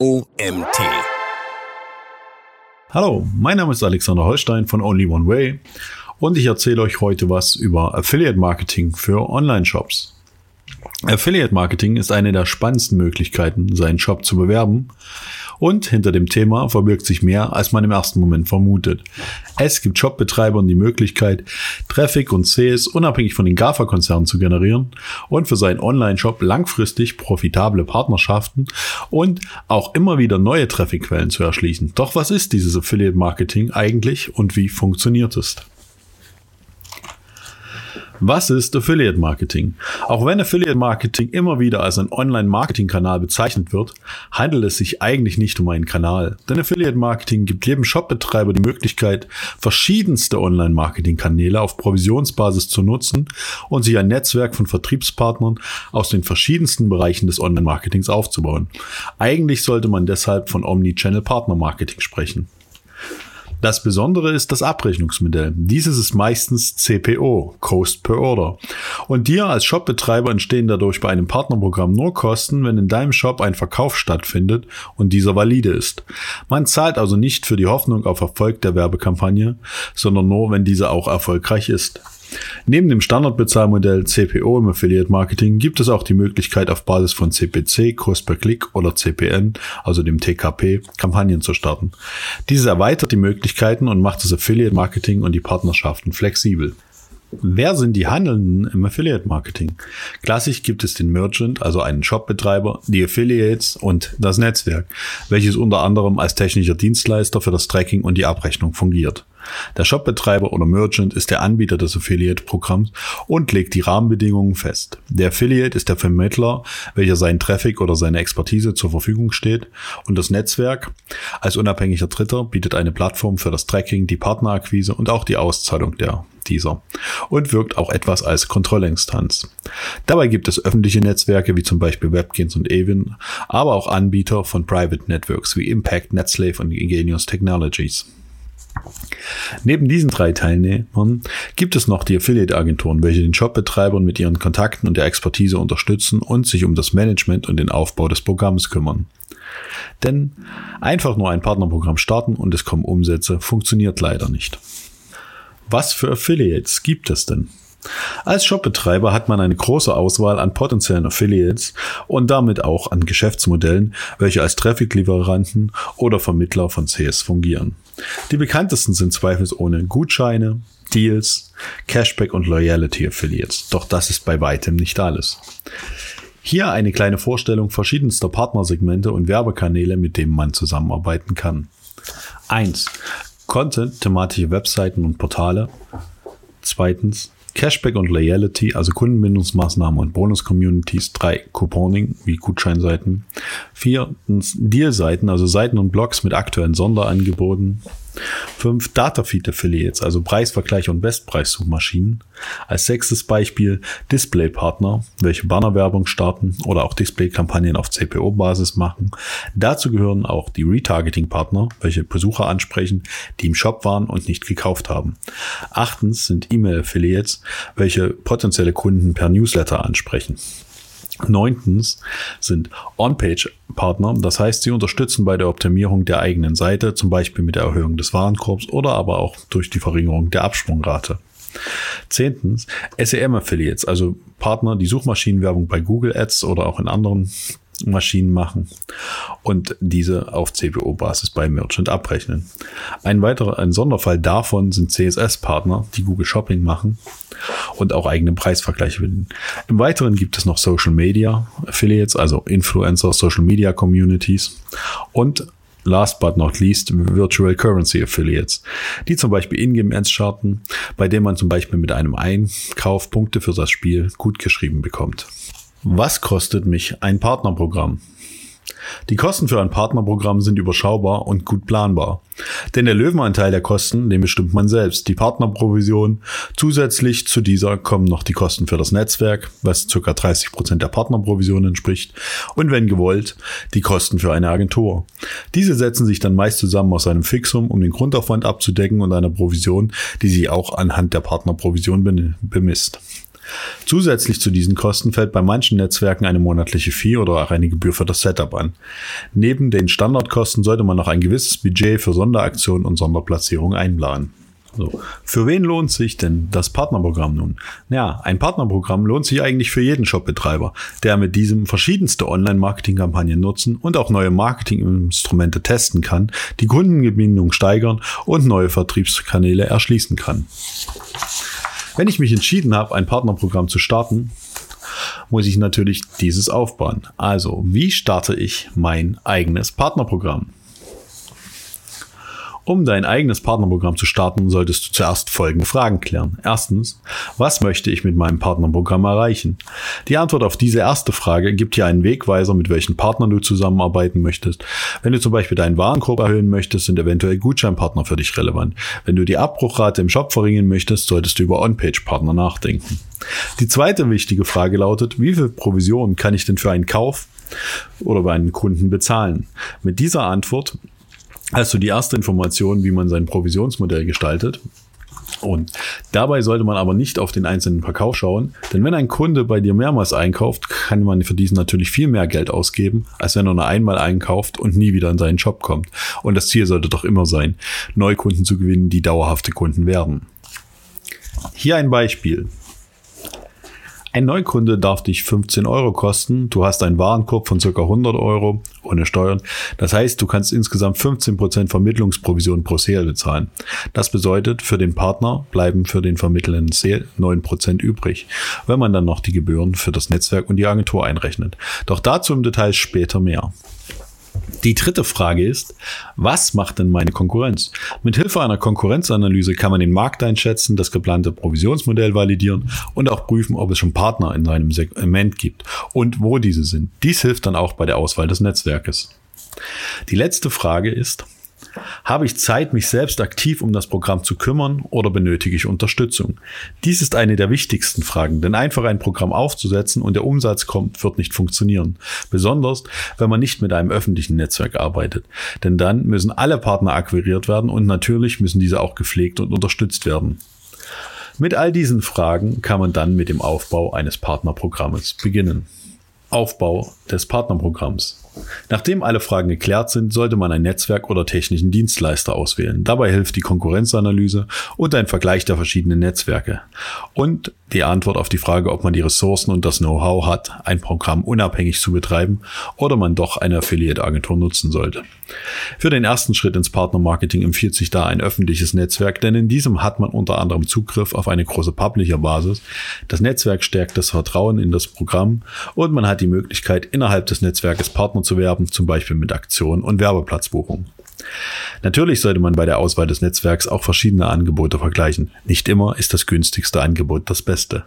OMT. Hallo, mein Name ist Alexander Holstein von Only One Way und ich erzähle euch heute was über Affiliate Marketing für Online-Shops. Affiliate Marketing ist eine der spannendsten Möglichkeiten, seinen Shop zu bewerben. Und hinter dem Thema verbirgt sich mehr, als man im ersten Moment vermutet. Es gibt Shopbetreibern die Möglichkeit, Traffic und Sales unabhängig von den GAFA-Konzernen zu generieren und für seinen Online-Shop langfristig profitable Partnerschaften und auch immer wieder neue Traffic-Quellen zu erschließen. Doch was ist dieses Affiliate Marketing eigentlich und wie funktioniert es? Was ist Affiliate Marketing? Auch wenn Affiliate Marketing immer wieder als ein Online-Marketing-Kanal bezeichnet wird, handelt es sich eigentlich nicht um einen Kanal. Denn Affiliate Marketing gibt jedem Shopbetreiber die Möglichkeit, verschiedenste Online-Marketing-Kanäle auf Provisionsbasis zu nutzen und sich ein Netzwerk von Vertriebspartnern aus den verschiedensten Bereichen des Online-Marketings aufzubauen. Eigentlich sollte man deshalb von Omnichannel Partner Marketing sprechen. Das Besondere ist das Abrechnungsmodell. Dieses ist meistens CPO, Cost per Order. Und dir als Shopbetreiber entstehen dadurch bei einem Partnerprogramm nur Kosten, wenn in deinem Shop ein Verkauf stattfindet und dieser valide ist. Man zahlt also nicht für die Hoffnung auf Erfolg der Werbekampagne, sondern nur, wenn diese auch erfolgreich ist. Neben dem Standardbezahlmodell CPO im Affiliate Marketing gibt es auch die Möglichkeit, auf Basis von CPC, Cost per Click oder CPN, also dem TKP, Kampagnen zu starten. Dieses erweitert die Möglichkeiten und macht das Affiliate Marketing und die Partnerschaften flexibel. Wer sind die Handelnden im Affiliate Marketing? Klassisch gibt es den Merchant, also einen Shopbetreiber, die Affiliates und das Netzwerk, welches unter anderem als technischer Dienstleister für das Tracking und die Abrechnung fungiert. Der Shopbetreiber oder Merchant ist der Anbieter des Affiliate-Programms und legt die Rahmenbedingungen fest. Der Affiliate ist der Vermittler, welcher seinen Traffic oder seine Expertise zur Verfügung steht und das Netzwerk als unabhängiger Dritter bietet eine Plattform für das Tracking, die Partnerakquise und auch die Auszahlung der dieser und wirkt auch etwas als Kontrollinstanz. Dabei gibt es öffentliche Netzwerke wie zum Beispiel WebGens und Evin, aber auch Anbieter von Private Networks wie Impact, NetSlave und Ingenious Technologies. Neben diesen drei Teilnehmern gibt es noch die Affiliate-Agenturen, welche den Shopbetreibern mit ihren Kontakten und der Expertise unterstützen und sich um das Management und den Aufbau des Programms kümmern. Denn einfach nur ein Partnerprogramm starten und es kommen Umsätze funktioniert leider nicht. Was für Affiliates gibt es denn? Als Shopbetreiber hat man eine große Auswahl an potenziellen Affiliates und damit auch an Geschäftsmodellen, welche als Traffic-Lieferanten oder Vermittler von CS fungieren. Die bekanntesten sind zweifelsohne Gutscheine, Deals, Cashback und Loyalty Affiliates. Doch das ist bei weitem nicht alles. Hier eine kleine Vorstellung verschiedenster Partnersegmente und Werbekanäle, mit denen man zusammenarbeiten kann. 1. Content, thematische Webseiten und Portale. Zweitens Cashback und Loyalty, also Kundenbindungsmaßnahmen und Bonus-Communities. Drei, Couponing, wie Gutscheinseiten. Viertens, Deal-Seiten, also Seiten und Blogs mit aktuellen Sonderangeboten. Fünf Datafeed Affiliates, also Preisvergleich und Bestpreissuchmaschinen. Als sechstes Beispiel Displaypartner, welche Bannerwerbung starten oder auch Displaykampagnen auf CPO-Basis machen. Dazu gehören auch die Retargeting-Partner, welche Besucher ansprechen, die im Shop waren und nicht gekauft haben. Achtens sind E-Mail-Affiliates, welche potenzielle Kunden per Newsletter ansprechen. Neuntens sind On-Page-Partner, das heißt, sie unterstützen bei der Optimierung der eigenen Seite, zum Beispiel mit der Erhöhung des Warenkorbs oder aber auch durch die Verringerung der Absprungrate. Zehntens, SEM-Affiliates, also Partner, die Suchmaschinenwerbung bei Google Ads oder auch in anderen Maschinen machen und diese auf CPO-Basis bei Merchant abrechnen. Ein weiterer, ein Sonderfall davon sind CSS-Partner, die Google Shopping machen und auch eigene Preisvergleiche bilden. Im Weiteren gibt es noch Social Media Affiliates, also Influencer, Social Media Communities und last but not least Virtual Currency Affiliates, die zum Beispiel Ingame-Ads charten, bei denen man zum Beispiel mit einem Einkauf Punkte für das Spiel gut geschrieben bekommt. Was kostet mich ein Partnerprogramm? Die Kosten für ein Partnerprogramm sind überschaubar und gut planbar. Denn der Löwenanteil der Kosten, den bestimmt man selbst, die Partnerprovision. Zusätzlich zu dieser kommen noch die Kosten für das Netzwerk, was ca. 30 Prozent der Partnerprovision entspricht. Und wenn gewollt, die Kosten für eine Agentur. Diese setzen sich dann meist zusammen aus einem Fixum, um den Grundaufwand abzudecken und einer Provision, die sich auch anhand der Partnerprovision bemisst. Zusätzlich zu diesen Kosten fällt bei manchen Netzwerken eine monatliche Fee oder auch eine Gebühr für das Setup an. Neben den Standardkosten sollte man noch ein gewisses Budget für Sonderaktionen und Sonderplatzierungen einplanen. So. Für wen lohnt sich denn das Partnerprogramm nun? Ja, ein Partnerprogramm lohnt sich eigentlich für jeden Shopbetreiber, der mit diesem verschiedenste Online-Marketing-Kampagnen nutzen und auch neue Marketinginstrumente testen kann, die Kundengebindung steigern und neue Vertriebskanäle erschließen kann. Wenn ich mich entschieden habe, ein Partnerprogramm zu starten, muss ich natürlich dieses aufbauen. Also, wie starte ich mein eigenes Partnerprogramm? Um dein eigenes Partnerprogramm zu starten, solltest du zuerst folgende Fragen klären. Erstens, was möchte ich mit meinem Partnerprogramm erreichen? Die Antwort auf diese erste Frage gibt dir einen Wegweiser, mit welchen Partnern du zusammenarbeiten möchtest. Wenn du zum Beispiel deinen Warenkorb erhöhen möchtest, sind eventuell Gutscheinpartner für dich relevant. Wenn du die Abbruchrate im Shop verringern möchtest, solltest du über On-Page-Partner nachdenken. Die zweite wichtige Frage lautet, wie viel Provision kann ich denn für einen Kauf oder bei einem Kunden bezahlen? Mit dieser Antwort hast du die erste Information, wie man sein Provisionsmodell gestaltet. Und dabei sollte man aber nicht auf den einzelnen Verkauf schauen, denn wenn ein Kunde bei dir mehrmals einkauft, kann man für diesen natürlich viel mehr Geld ausgeben, als wenn er nur einmal einkauft und nie wieder in seinen Shop kommt. Und das Ziel sollte doch immer sein, Neukunden zu gewinnen, die dauerhafte Kunden werden. Hier ein Beispiel. Ein Neukunde darf dich 15 Euro kosten. Du hast einen Warenkorb von ca. 100 Euro ohne Steuern. Das heißt, du kannst insgesamt 15% Vermittlungsprovision pro Sale bezahlen. Das bedeutet, für den Partner bleiben für den vermittelnden Sale 9% übrig, wenn man dann noch die Gebühren für das Netzwerk und die Agentur einrechnet. Doch dazu im Detail später mehr. Die dritte Frage ist, was macht denn meine Konkurrenz? Mit Hilfe einer Konkurrenzanalyse kann man den Markt einschätzen, das geplante Provisionsmodell validieren und auch prüfen, ob es schon Partner in seinem Segment gibt und wo diese sind. Dies hilft dann auch bei der Auswahl des Netzwerkes. Die letzte Frage ist, habe ich Zeit, mich selbst aktiv um das Programm zu kümmern oder benötige ich Unterstützung? Dies ist eine der wichtigsten Fragen, denn einfach ein Programm aufzusetzen und der Umsatz kommt, wird nicht funktionieren. Besonders, wenn man nicht mit einem öffentlichen Netzwerk arbeitet. Denn dann müssen alle Partner akquiriert werden und natürlich müssen diese auch gepflegt und unterstützt werden. Mit all diesen Fragen kann man dann mit dem Aufbau eines Partnerprogrammes beginnen. Aufbau des Partnerprogramms. Nachdem alle Fragen geklärt sind, sollte man ein Netzwerk oder technischen Dienstleister auswählen. Dabei hilft die Konkurrenzanalyse und ein Vergleich der verschiedenen Netzwerke. Und die Antwort auf die Frage, ob man die Ressourcen und das Know-how hat, ein Programm unabhängig zu betreiben oder man doch eine Affiliate-Agentur nutzen sollte. Für den ersten Schritt ins Partnermarketing empfiehlt sich da ein öffentliches Netzwerk, denn in diesem hat man unter anderem Zugriff auf eine große Publisher-Basis. Das Netzwerk stärkt das Vertrauen in das Programm und man hat die Möglichkeit, innerhalb des Netzwerkes Partner zu werben, zum Beispiel mit Aktionen und Werbeplatzbuchungen. Natürlich sollte man bei der Auswahl des Netzwerks auch verschiedene Angebote vergleichen. Nicht immer ist das günstigste Angebot das beste.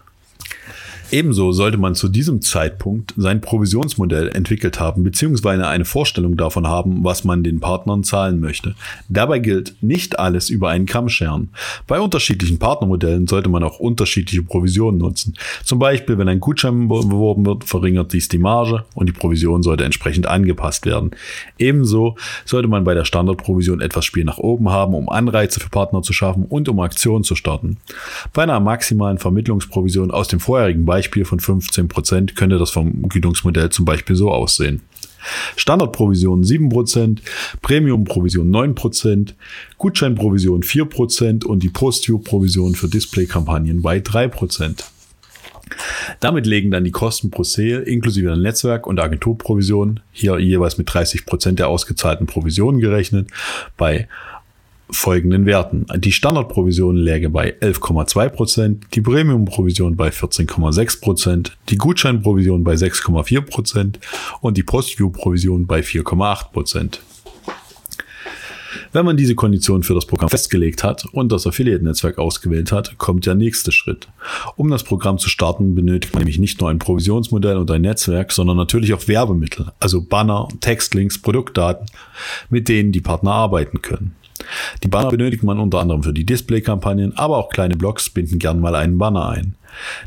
Ebenso sollte man zu diesem Zeitpunkt sein Provisionsmodell entwickelt haben, beziehungsweise eine Vorstellung davon haben, was man den Partnern zahlen möchte. Dabei gilt, nicht alles über einen Kamm scheren. Bei unterschiedlichen Partnermodellen sollte man auch unterschiedliche Provisionen nutzen. Zum Beispiel, wenn ein Gutschein beworben wird, verringert dies die Marge und die Provision sollte entsprechend angepasst werden. Ebenso sollte man bei der Standardprovision etwas Spiel nach oben haben, um Anreize für Partner zu schaffen und um Aktionen zu starten. Bei einer maximalen Vermittlungsprovision aus dem vorherigen Beispiel Beispiel von 15 Prozent könnte das Vergütungsmodell zum Beispiel so aussehen. Standardprovision 7%, Premium-Provision 9%, Gutscheinprovision 4% und die Post-View-Provision für Display-Kampagnen bei 3%. Damit legen dann die Kosten pro Sale inklusive der Netzwerk- und Agenturprovision, hier jeweils mit 30% der ausgezahlten Provisionen gerechnet, bei folgenden Werten. Die Standardprovision läge bei 11,2%, die Premium-Provision bei 14,6%, die Gutscheinprovision bei 6,4% und die Postview-Provision bei 4,8%. Wenn man diese Konditionen für das Programm festgelegt hat und das Affiliate-Netzwerk ausgewählt hat, kommt der nächste Schritt. Um das Programm zu starten, benötigt man nämlich nicht nur ein Provisionsmodell und ein Netzwerk, sondern natürlich auch Werbemittel, also Banner, Textlinks, Produktdaten, mit denen die Partner arbeiten können. Die Banner benötigt man unter anderem für die Display-Kampagnen, aber auch kleine Blogs binden gern mal einen Banner ein.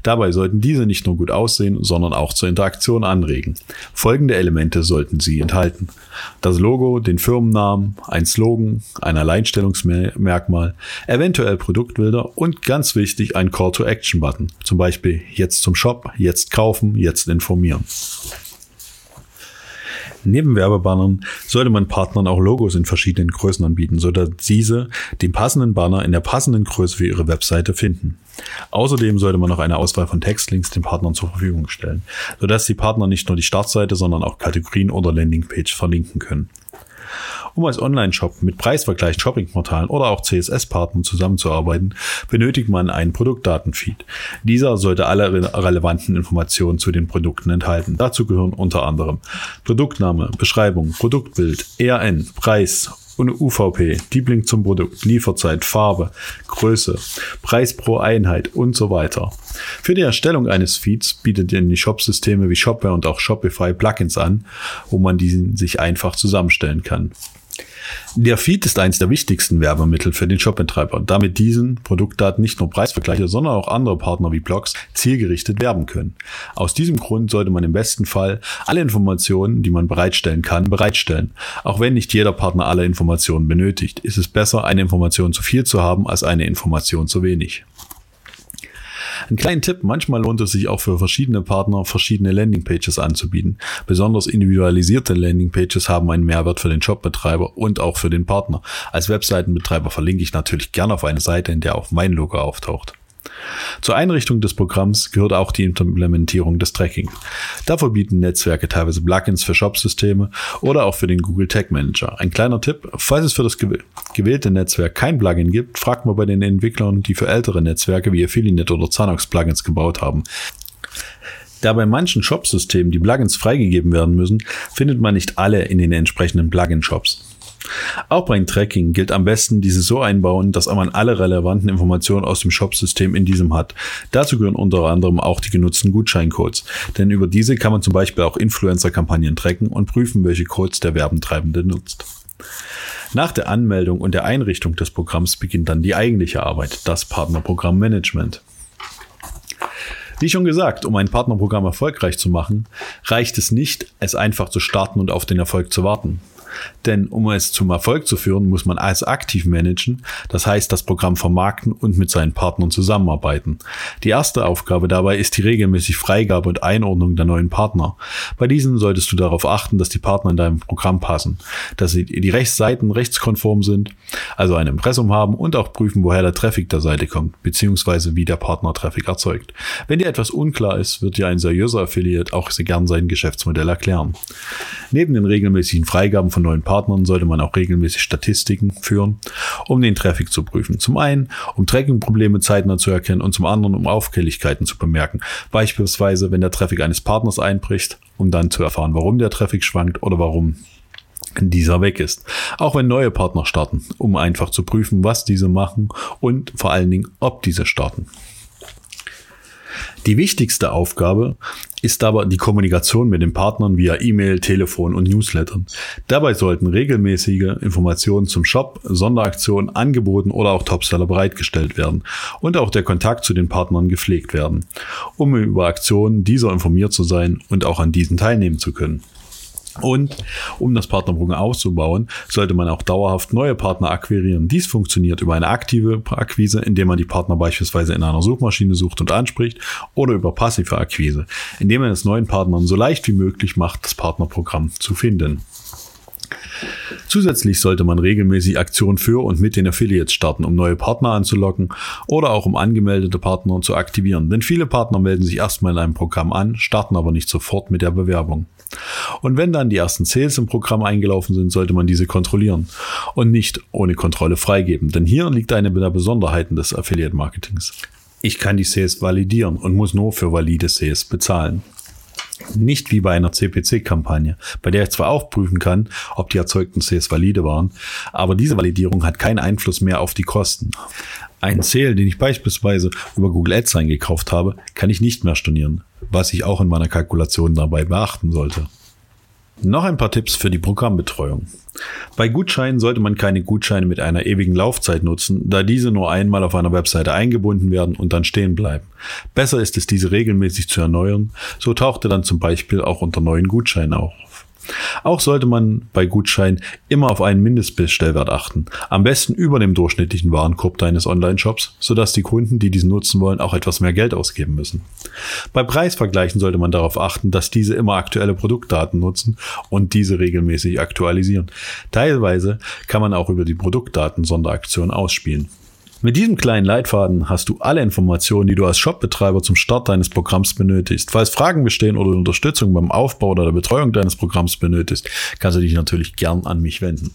Dabei sollten diese nicht nur gut aussehen, sondern auch zur Interaktion anregen. Folgende Elemente sollten sie enthalten. Das Logo, den Firmennamen, ein Slogan, ein Alleinstellungsmerkmal, eventuell Produktbilder und ganz wichtig ein Call-to-Action-Button. Zum Beispiel jetzt zum Shop, jetzt kaufen, jetzt informieren. Neben Werbebannern sollte man Partnern auch Logos in verschiedenen Größen anbieten, sodass diese den passenden Banner in der passenden Größe für ihre Webseite finden. Außerdem sollte man noch eine Auswahl von Textlinks den Partnern zur Verfügung stellen, sodass die Partner nicht nur die Startseite, sondern auch Kategorien oder Landingpage verlinken können. Um als Online-Shop mit preisvergleich Shoppingportalen oder auch CSS-Partnern zusammenzuarbeiten, benötigt man einen Produktdatenfeed. Dieser sollte alle relevanten Informationen zu den Produkten enthalten. Dazu gehören unter anderem Produktname, Beschreibung, Produktbild, ERN, Preis, und UVP, Deep Link zum Produkt, Lieferzeit, Farbe, Größe, Preis pro Einheit und so weiter. Für die Erstellung eines Feeds bietet ihr die Shop-Systeme wie Shopware und auch Shopify Plugins an, wo man diesen sich einfach zusammenstellen kann. Der Feed ist eines der wichtigsten Werbemittel für den Shopbetreiber, damit diesen Produktdaten nicht nur Preisvergleiche, sondern auch andere Partner wie Blogs zielgerichtet werben können. Aus diesem Grund sollte man im besten Fall alle Informationen, die man bereitstellen kann, bereitstellen. Auch wenn nicht jeder Partner alle Informationen benötigt, ist es besser, eine Information zu viel zu haben, als eine Information zu wenig. Ein kleinen Tipp, manchmal lohnt es sich auch für verschiedene Partner verschiedene Landingpages anzubieten. Besonders individualisierte Landingpages haben einen Mehrwert für den Shopbetreiber und auch für den Partner. Als Webseitenbetreiber verlinke ich natürlich gerne auf eine Seite, in der auch mein Logo auftaucht. Zur Einrichtung des Programms gehört auch die Implementierung des Tracking. Dafür bieten Netzwerke teilweise Plugins für Shop-Systeme oder auch für den Google Tag Manager. Ein kleiner Tipp, falls es für das gewählte Netzwerk kein Plugin gibt, fragt mal bei den Entwicklern, die für ältere Netzwerke wie Affiliate oder Zanox Plugins gebaut haben. Da bei manchen Shop-Systemen die Plugins freigegeben werden müssen, findet man nicht alle in den entsprechenden Plugin-Shops. Auch beim Tracking gilt am besten diese so einbauen, dass man alle relevanten Informationen aus dem Shop-System in diesem hat. Dazu gehören unter anderem auch die genutzten Gutscheincodes, denn über diese kann man zum Beispiel auch Influencer-Kampagnen tracken und prüfen, welche Codes der Werbentreibende nutzt. Nach der Anmeldung und der Einrichtung des Programms beginnt dann die eigentliche Arbeit, das Partnerprogrammmanagement. Wie schon gesagt, um ein Partnerprogramm erfolgreich zu machen, reicht es nicht, es einfach zu starten und auf den Erfolg zu warten. Denn um es zum Erfolg zu führen, muss man alles aktiv managen, das heißt das Programm vermarkten und mit seinen Partnern zusammenarbeiten. Die erste Aufgabe dabei ist die regelmäßige Freigabe und Einordnung der neuen Partner. Bei diesen solltest du darauf achten, dass die Partner in deinem Programm passen, dass sie die Rechtsseiten rechtskonform sind, also ein Impressum haben und auch prüfen, woher der Traffic der Seite kommt, beziehungsweise wie der Partner Traffic erzeugt. Wenn dir etwas unklar ist, wird dir ein seriöser Affiliate auch sehr gern sein Geschäftsmodell erklären. Neben den regelmäßigen Freigaben von neuen Partnern sollte man auch regelmäßig Statistiken führen, um den Traffic zu prüfen. Zum einen, um Tracking-Probleme zeitnah zu erkennen und zum anderen, um Auffälligkeiten zu bemerken. Beispielsweise, wenn der Traffic eines Partners einbricht, um dann zu erfahren, warum der Traffic schwankt oder warum dieser weg ist. Auch wenn neue Partner starten, um einfach zu prüfen, was diese machen und vor allen Dingen, ob diese starten. Die wichtigste Aufgabe ist aber die Kommunikation mit den Partnern via E-Mail, Telefon und Newslettern. Dabei sollten regelmäßige Informationen zum Shop, Sonderaktionen, Angeboten oder auch Topseller bereitgestellt werden und auch der Kontakt zu den Partnern gepflegt werden, um über Aktionen dieser informiert zu sein und auch an diesen teilnehmen zu können. Und um das Partnerprogramm auszubauen, sollte man auch dauerhaft neue Partner akquirieren. Dies funktioniert über eine aktive Akquise, indem man die Partner beispielsweise in einer Suchmaschine sucht und anspricht, oder über passive Akquise, indem man es neuen Partnern so leicht wie möglich macht, das Partnerprogramm zu finden. Zusätzlich sollte man regelmäßig Aktionen für und mit den Affiliates starten, um neue Partner anzulocken oder auch um angemeldete Partner zu aktivieren. Denn viele Partner melden sich erstmal in einem Programm an, starten aber nicht sofort mit der Bewerbung. Und wenn dann die ersten Sales im Programm eingelaufen sind, sollte man diese kontrollieren und nicht ohne Kontrolle freigeben. Denn hier liegt eine der Besonderheiten des Affiliate Marketings. Ich kann die Sales validieren und muss nur für valide Sales bezahlen. Nicht wie bei einer CPC-Kampagne, bei der ich zwar auch prüfen kann, ob die erzeugten Sales valide waren, aber diese Validierung hat keinen Einfluss mehr auf die Kosten. Ein Sale, den ich beispielsweise über Google Ads eingekauft habe, kann ich nicht mehr stornieren, was ich auch in meiner Kalkulation dabei beachten sollte. Noch ein paar Tipps für die Programmbetreuung. Bei Gutscheinen sollte man keine Gutscheine mit einer ewigen Laufzeit nutzen, da diese nur einmal auf einer Webseite eingebunden werden und dann stehen bleiben. Besser ist es, diese regelmäßig zu erneuern, so taucht er dann zum Beispiel auch unter neuen Gutscheinen auf. Auch sollte man bei Gutscheinen immer auf einen Mindestbestellwert achten. Am besten über dem durchschnittlichen Warenkorb deines Online-Shops, sodass die Kunden, die diesen nutzen wollen, auch etwas mehr Geld ausgeben müssen. Bei Preisvergleichen sollte man darauf achten, dass diese immer aktuelle Produktdaten nutzen und diese regelmäßig aktualisieren. Teilweise kann man auch über die Produktdaten Sonderaktionen ausspielen. Mit diesem kleinen Leitfaden hast du alle Informationen, die du als Shopbetreiber zum Start deines Programms benötigst. Falls Fragen bestehen oder Unterstützung beim Aufbau oder der Betreuung deines Programms benötigst, kannst du dich natürlich gern an mich wenden.